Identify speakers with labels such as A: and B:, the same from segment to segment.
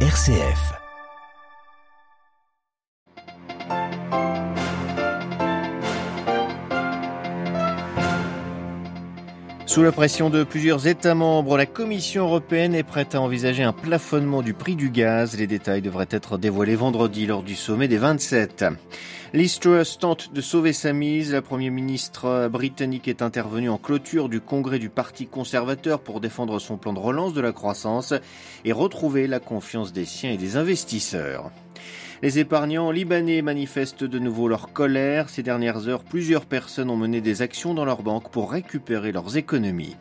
A: RCF. Sous la pression de plusieurs États membres, la Commission européenne est prête à envisager un plafonnement du prix du gaz. Les détails devraient être dévoilés vendredi lors du sommet des 27. Liz Truss tente de sauver sa mise. La Premier ministre britannique est intervenue en clôture du congrès du Parti conservateur pour défendre son plan de relance de la croissance et retrouver la confiance des siens et des investisseurs. Les épargnants libanais manifestent de nouveau leur colère. Ces dernières heures, plusieurs personnes ont mené des actions dans leurs banques pour récupérer leurs économies.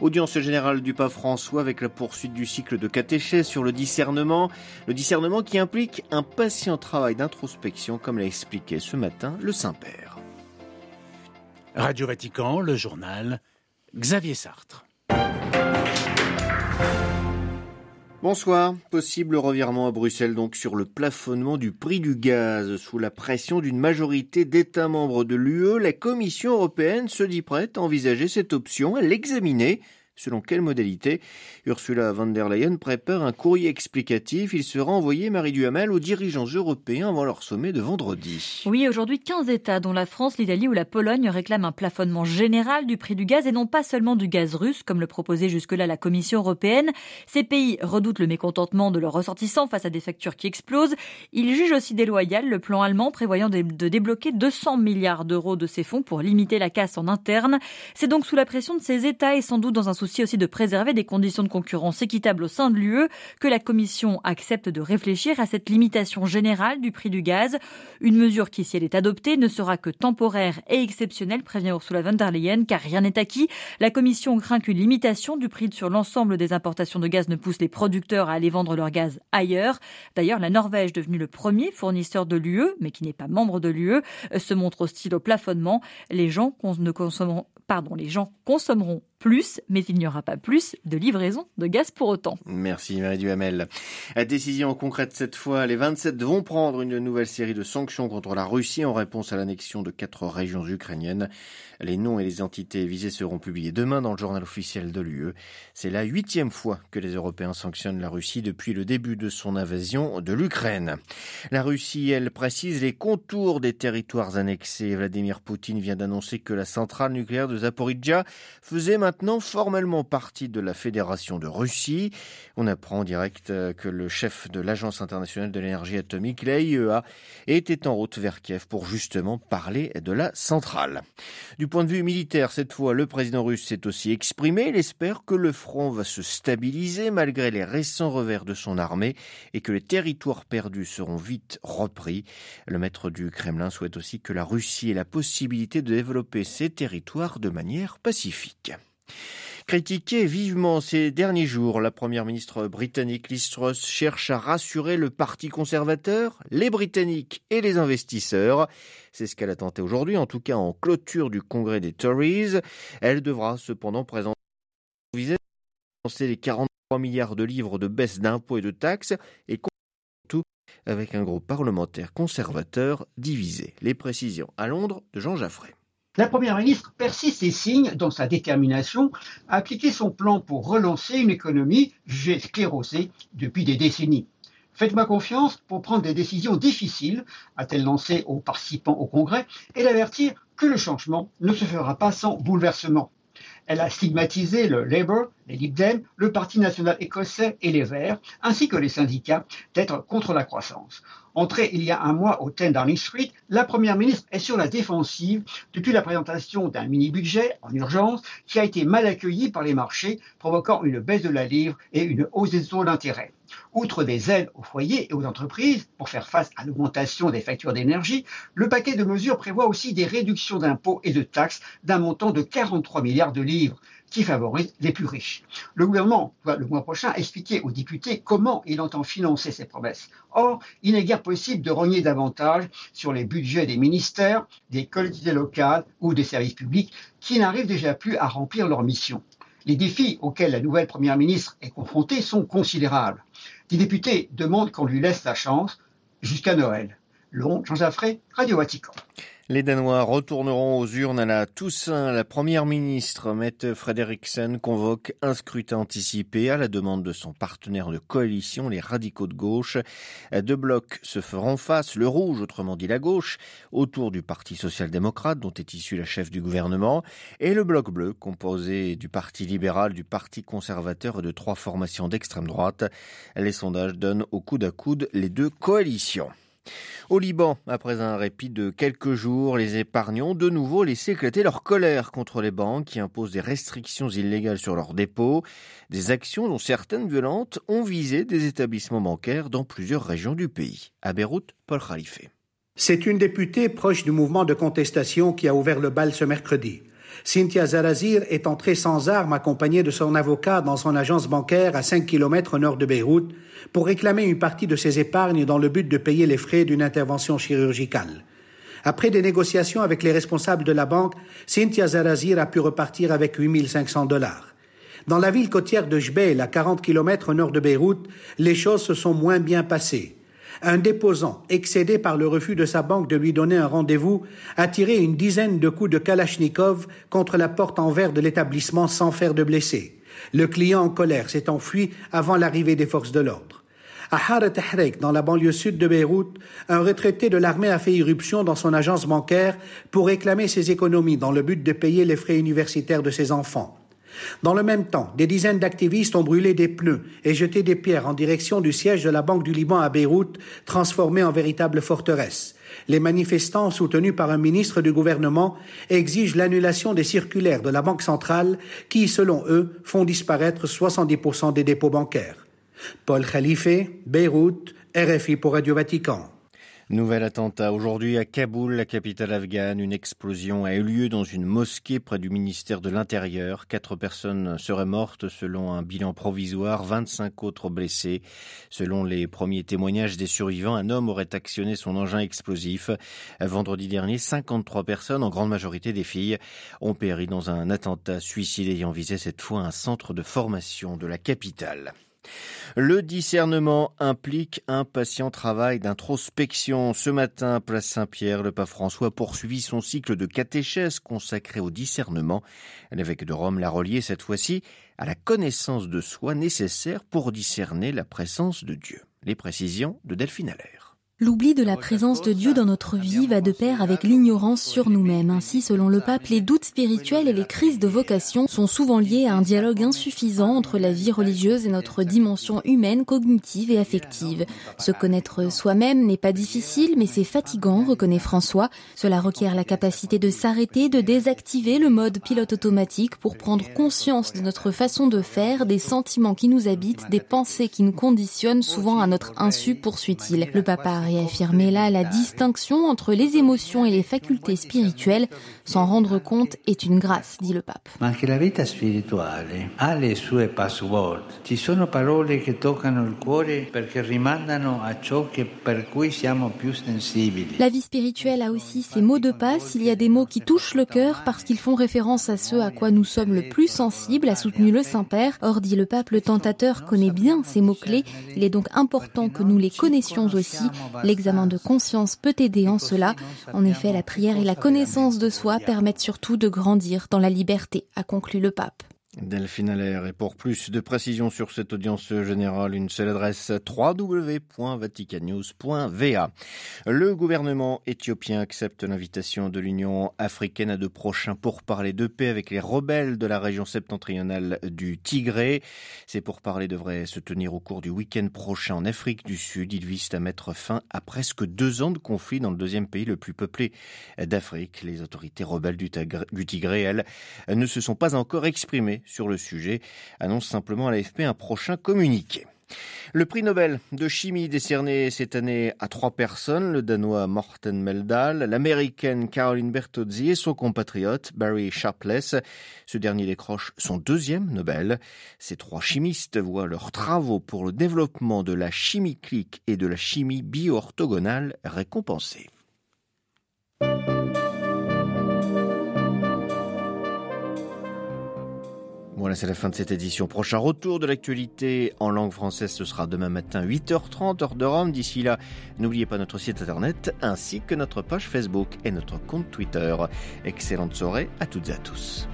A: Audience générale du pape François avec la poursuite du cycle de catéchèse sur le discernement. Le discernement qui implique un patient travail d'introspection, comme l'a expliqué ce matin le Saint-Père.
B: Radio Vatican, le journal, Xavier Sartre.
A: Bonsoir. Possible revirement à Bruxelles donc sur le plafonnement du prix du gaz. Sous la pression d'une majorité d'États membres de l'UE, la Commission européenne se dit prête à envisager cette option, à l'examiner Selon quelle modalité? Ursula von der Leyen prépare un courrier explicatif. Il sera envoyé, Marie Duhamel, aux dirigeants européens avant leur sommet de vendredi.
C: Oui, aujourd'hui, 15 États, dont la France, l'Italie ou la Pologne, réclament un plafonnement général du prix du gaz et non pas seulement du gaz russe, comme le proposait jusque-là la Commission européenne. Ces pays redoutent le mécontentement de leurs ressortissants face à des factures qui explosent. Ils jugent aussi déloyal le plan allemand prévoyant de débloquer 200 milliards d'euros de ces fonds pour limiter la casse en interne. C'est donc sous la pression de ces États et sans doute dans un souci aussi de préserver des conditions de concurrence équitables au sein de l'UE que la Commission accepte de réfléchir à cette limitation générale du prix du gaz. Une mesure qui, si elle est adoptée, ne sera que temporaire et exceptionnelle, prévient Ursula von der Leyen, car rien n'est acquis. La Commission craint qu'une limitation du prix sur l'ensemble des importations de gaz ne pousse les producteurs à aller vendre leur gaz ailleurs. D'ailleurs, la Norvège, devenue le premier fournisseur de l'UE, mais qui n'est pas membre de l'UE, se montre hostile au plafonnement. Les gens ne consommeront pardon, les gens consommeront plus, mais il n'y aura pas plus de livraison de gaz pour autant.
A: Merci Marie Duhamel. La décision concrète cette fois, les 27 vont prendre une nouvelle série de sanctions contre la Russie en réponse à l'annexion de quatre régions ukrainiennes. Les noms et les entités visées seront publiés demain dans le journal officiel de l'UE. C'est la huitième fois que les Européens sanctionnent la Russie depuis le début de son invasion de l'Ukraine. La Russie, elle, précise les contours des territoires annexés. Vladimir Poutine vient d'annoncer que la centrale nucléaire de Zaporizhia faisait maintenant formellement partie de la Fédération de Russie. On apprend en direct euh, que le chef de l'Agence internationale de l'énergie atomique, l'AIEA, était en route vers Kiev pour justement parler de la centrale. Du point de vue militaire, cette fois, le président russe s'est aussi exprimé. Il espère que le front va se stabiliser malgré les récents revers de son armée et que les territoires perdus seront vite repris. Le maître du Kremlin souhaite aussi que la Russie ait la possibilité de développer ses territoires de manière pacifique. Critiquée vivement ces derniers jours, la première ministre britannique Liz Truss cherche à rassurer le parti conservateur, les Britanniques et les investisseurs. C'est ce qu'elle a tenté aujourd'hui, en tout cas en clôture du congrès des Tories. Elle devra cependant présenter les 43 milliards de livres de baisse d'impôts et de taxes et tout avec un groupe parlementaire conservateur divisé. Les précisions à Londres de Jean Jaffray.
D: La Première ministre persiste et signe dans sa détermination à appliquer son plan pour relancer une économie jugée sclérosée depuis des décennies. Faites-moi confiance pour prendre des décisions difficiles, a-t-elle lancé aux participants au Congrès, et d'avertir que le changement ne se fera pas sans bouleversement. Elle a stigmatisé le Labour, les Lib Dem, le Parti national écossais et les Verts, ainsi que les syndicats, d'être contre la croissance. Entrée il y a un mois au 10 Downing Street, la Première ministre est sur la défensive depuis la présentation d'un mini-budget en urgence qui a été mal accueilli par les marchés, provoquant une baisse de la livre et une hausse des taux d'intérêt. Outre des aides aux foyers et aux entreprises pour faire face à l'augmentation des factures d'énergie, le paquet de mesures prévoit aussi des réductions d'impôts et de taxes d'un montant de 43 milliards de livres qui favorisent les plus riches. Le gouvernement doit le mois prochain expliquer aux députés comment il entend financer ces promesses. Or, il n'est guère possible de rogner davantage sur les budgets des ministères, des collectivités locales ou des services publics qui n'arrivent déjà plus à remplir leur mission. Les défis auxquels la nouvelle Première ministre est confrontée sont considérables. Les députés demandent qu'on lui laisse la chance jusqu'à Noël. Long, Jean Jaffré, Radio Vatican.
A: Les Danois retourneront aux urnes à la Toussaint. La première ministre, Mette Frederiksen, convoque un scrutin anticipé à la demande de son partenaire de coalition, les radicaux de gauche. Deux blocs se feront face, le rouge, autrement dit la gauche, autour du Parti social-démocrate dont est issue la chef du gouvernement, et le bloc bleu, composé du Parti libéral, du Parti conservateur et de trois formations d'extrême droite. Les sondages donnent au coude à coude les deux coalitions. Au Liban, après un répit de quelques jours, les épargnants ont de nouveau laissé éclater leur colère contre les banques qui imposent des restrictions illégales sur leurs dépôts, des actions dont certaines violentes ont visé des établissements bancaires dans plusieurs régions du pays. À Beyrouth, Paul Khalife.
E: C'est une députée proche du mouvement de contestation qui a ouvert le bal ce mercredi. Cynthia Zarazir est entrée sans armes accompagnée de son avocat dans son agence bancaire à 5 km au nord de Beyrouth pour réclamer une partie de ses épargnes dans le but de payer les frais d'une intervention chirurgicale. Après des négociations avec les responsables de la banque, Cynthia Zarazir a pu repartir avec 8500 dollars. Dans la ville côtière de Jbeil, à 40 km au nord de Beyrouth, les choses se sont moins bien passées. Un déposant, excédé par le refus de sa banque de lui donner un rendez-vous, a tiré une dizaine de coups de Kalachnikov contre la porte en verre de l'établissement sans faire de blessés. Le client en colère s'est enfui avant l'arrivée des forces de l'ordre. À Haret dans la banlieue sud de Beyrouth, un retraité de l'armée a fait irruption dans son agence bancaire pour réclamer ses économies dans le but de payer les frais universitaires de ses enfants. Dans le même temps, des dizaines d'activistes ont brûlé des pneus et jeté des pierres en direction du siège de la Banque du Liban à Beyrouth, transformé en véritable forteresse. Les manifestants, soutenus par un ministre du gouvernement, exigent l'annulation des circulaires de la Banque centrale qui, selon eux, font disparaître 70% des dépôts bancaires. Paul Khalife, Beyrouth, RFI pour Radio Vatican.
A: Nouvel attentat aujourd'hui à Kaboul, la capitale afghane. Une explosion a eu lieu dans une mosquée près du ministère de l'Intérieur. Quatre personnes seraient mortes selon un bilan provisoire, 25 autres blessés. Selon les premiers témoignages des survivants, un homme aurait actionné son engin explosif. Vendredi dernier, 53 personnes, en grande majorité des filles, ont péri dans un attentat suicide ayant visé cette fois un centre de formation de la capitale. Le discernement implique un patient travail d'introspection. Ce matin, place Saint-Pierre, le pape François poursuivit son cycle de catéchèse consacré au discernement. L'évêque de Rome l'a relié cette fois-ci à la connaissance de soi nécessaire pour discerner la présence de Dieu. Les précisions de Delphine Allaire.
F: L'oubli de la présence de Dieu dans notre vie va de pair avec l'ignorance sur nous-mêmes. Ainsi, selon le pape, les doutes spirituels et les crises de vocation sont souvent liés à un dialogue insuffisant entre la vie religieuse et notre dimension humaine, cognitive et affective. Se connaître soi-même n'est pas difficile, mais c'est fatigant, reconnaît François. Cela requiert la capacité de s'arrêter, de désactiver le mode pilote automatique pour prendre conscience de notre façon de faire, des sentiments qui nous habitent, des pensées qui nous conditionnent, souvent à notre insu, poursuit-il. Le papa réaffirmer là la distinction entre les émotions et les facultés spirituelles. S'en rendre compte est une grâce, dit le pape. La vie spirituelle a aussi ses mots de passe. Il y a des mots qui touchent le cœur parce qu'ils font référence à ce à quoi nous sommes le plus sensibles, a soutenu le Saint-Père. Or, dit le pape, le tentateur connaît bien ces mots-clés. Il est donc important que nous les connaissions aussi. L'examen de conscience peut aider en cela. En effet, la prière et la connaissance de soi permettent surtout de grandir dans la liberté, a conclu le pape.
A: Delphine Allaire. Et pour plus de précisions sur cette audience générale, une seule adresse www.vaticanews.va. Le gouvernement éthiopien accepte l'invitation de l'Union africaine à de prochains pourparlers de paix avec les rebelles de la région septentrionale du Tigré. Ces pourparlers devraient se tenir au cours du week-end prochain en Afrique du Sud. Ils visent à mettre fin à presque deux ans de conflit dans le deuxième pays le plus peuplé d'Afrique. Les autorités rebelles du Tigré, elles, ne se sont pas encore exprimées sur le sujet, annonce simplement à l'AFP un prochain communiqué. Le prix Nobel de chimie décerné cette année à trois personnes, le Danois Morten Meldal, l'Américaine Caroline Bertozzi et son compatriote Barry Sharpless. Ce dernier décroche son deuxième Nobel. Ces trois chimistes voient leurs travaux pour le développement de la chimie clique et de la chimie bio-orthogonale récompensés. Voilà, c'est la fin de cette édition. Prochain retour de l'actualité en langue française, ce sera demain matin 8h30 heure de Rome. D'ici là, n'oubliez pas notre site internet ainsi que notre page Facebook et notre compte Twitter. Excellente soirée à toutes et à tous.